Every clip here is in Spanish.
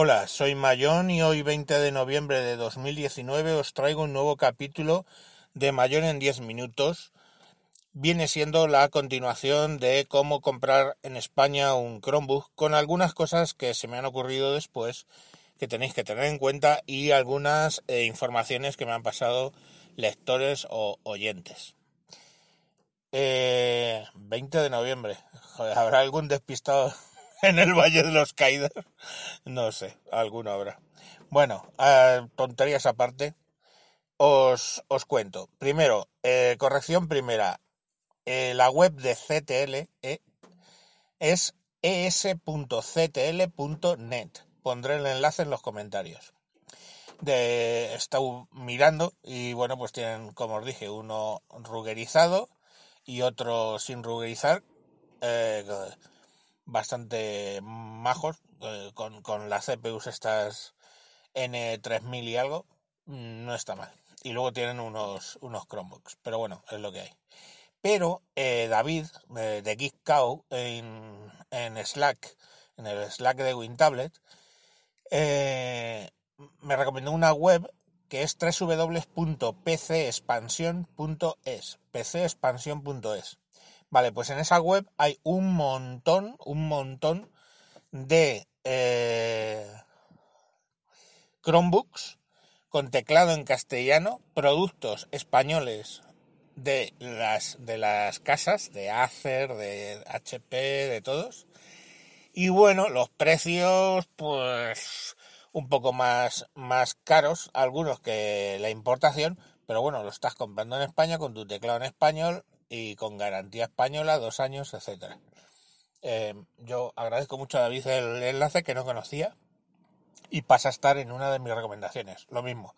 Hola, soy Mayón y hoy 20 de noviembre de 2019 os traigo un nuevo capítulo de Mayón en 10 minutos. Viene siendo la continuación de cómo comprar en España un Chromebook con algunas cosas que se me han ocurrido después que tenéis que tener en cuenta y algunas eh, informaciones que me han pasado lectores o oyentes. 20 eh, de noviembre. ¿Habrá algún despistado en el Valle de los Caídos? No sé, alguno habrá. Bueno, tonterías aparte, os, os cuento. Primero, eh, corrección primera. Eh, la web de CTL es es.ctl.net. Pondré el enlace en los comentarios. De, he estado mirando y bueno, pues tienen, como os dije, uno rugerizado y otro sin rugerizar, eh, bastante majos, eh, con, con las CPUs estas N3000 y algo, mm, no está mal. Y luego tienen unos, unos Chromebooks, pero bueno, es lo que hay. Pero eh, David de Geek Cow en, en, Slack, en el Slack de WinTablet, me recomendó una web que es www.pcexpansión.es, pcexpansión.es. Vale, pues en esa web hay un montón, un montón de eh, Chromebooks con teclado en castellano, productos españoles de las, de las casas, de Acer, de HP, de todos. Y bueno, los precios, pues un poco más, más caros, algunos que la importación, pero bueno, lo estás comprando en España con tu teclado en español y con garantía española, dos años, etcétera. Eh, yo agradezco mucho a David el enlace que no conocía y pasa a estar en una de mis recomendaciones. Lo mismo,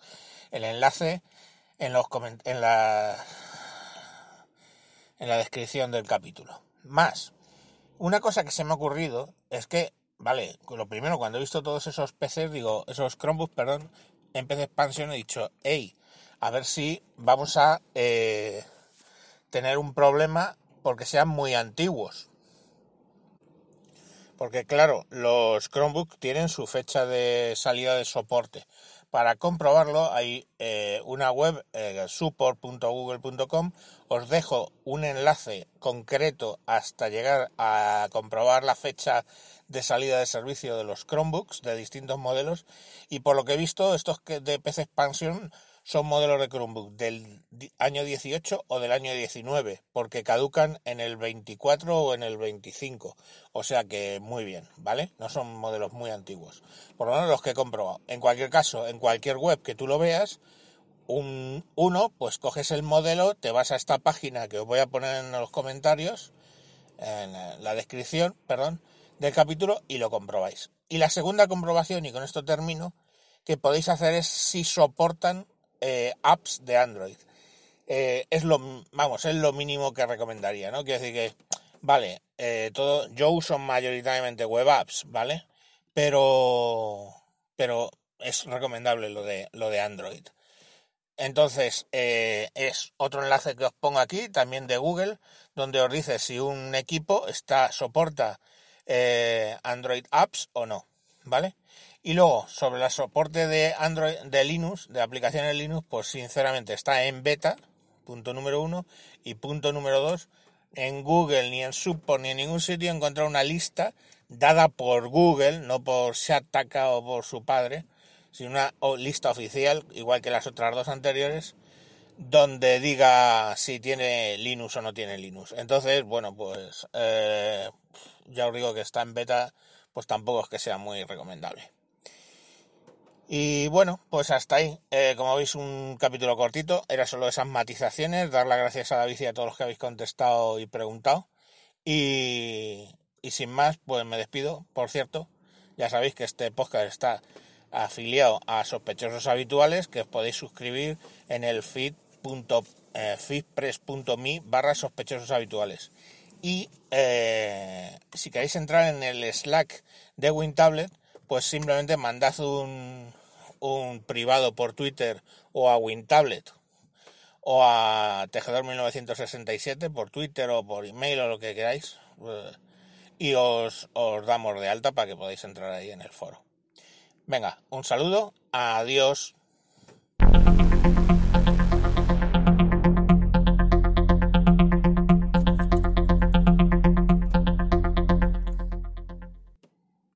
el enlace en los en la en la descripción del capítulo. Más, una cosa que se me ha ocurrido es que Vale, lo primero, cuando he visto todos esos PCs, digo, esos Chromebooks, perdón, en PC Expansion he dicho, hey, a ver si vamos a eh, tener un problema porque sean muy antiguos. Porque claro, los Chromebooks tienen su fecha de salida de soporte. Para comprobarlo hay eh, una web, eh, support.google.com. Os dejo un enlace concreto hasta llegar a comprobar la fecha de salida de servicio de los Chromebooks de distintos modelos y por lo que he visto estos de PC Expansion son modelos de Chromebook del año 18 o del año 19 porque caducan en el 24 o en el 25 o sea que muy bien vale no son modelos muy antiguos. Por lo menos los que he comprobado. En cualquier caso en cualquier web que tú lo veas un, uno pues coges el modelo te vas a esta página que os voy a poner en los comentarios en la descripción perdón del capítulo y lo comprobáis. Y la segunda comprobación, y con esto termino, que podéis hacer es si soportan eh, apps de Android. Eh, es lo, vamos, es lo mínimo que recomendaría, ¿no? Decir que, vale, eh, todo, yo uso mayoritariamente web apps, ¿vale? Pero, pero es recomendable lo de, lo de Android. Entonces, es otro enlace que os pongo aquí, también de Google, donde os dice si un equipo está, soporta Android Apps o no, ¿vale? Y luego, sobre el soporte de Android, de Linux, de aplicaciones Linux, pues sinceramente está en beta, punto número uno, y punto número dos, en Google, ni en Support, ni en ningún sitio he encontrado una lista dada por Google, no por Shataka o por su padre, sino una lista oficial, igual que las otras dos anteriores, donde diga si tiene Linux o no tiene Linux. Entonces, bueno, pues eh, ya os digo que está en beta, pues tampoco es que sea muy recomendable. Y bueno, pues hasta ahí. Eh, como veis, un capítulo cortito. Era solo esas matizaciones. Dar las gracias a David y a todos los que habéis contestado y preguntado. Y, y sin más, pues me despido. Por cierto, ya sabéis que este podcast está afiliado a sospechosos habituales, que os podéis suscribir en el feed.feedpress.me eh, barra sospechosos habituales. Y eh, si queréis entrar en el Slack de WinTablet, pues simplemente mandad un, un privado por Twitter o a WinTablet o a Tejedor1967 por Twitter o por email o lo que queráis eh, y os, os damos de alta para que podáis entrar ahí en el foro. Venga, un saludo, adiós.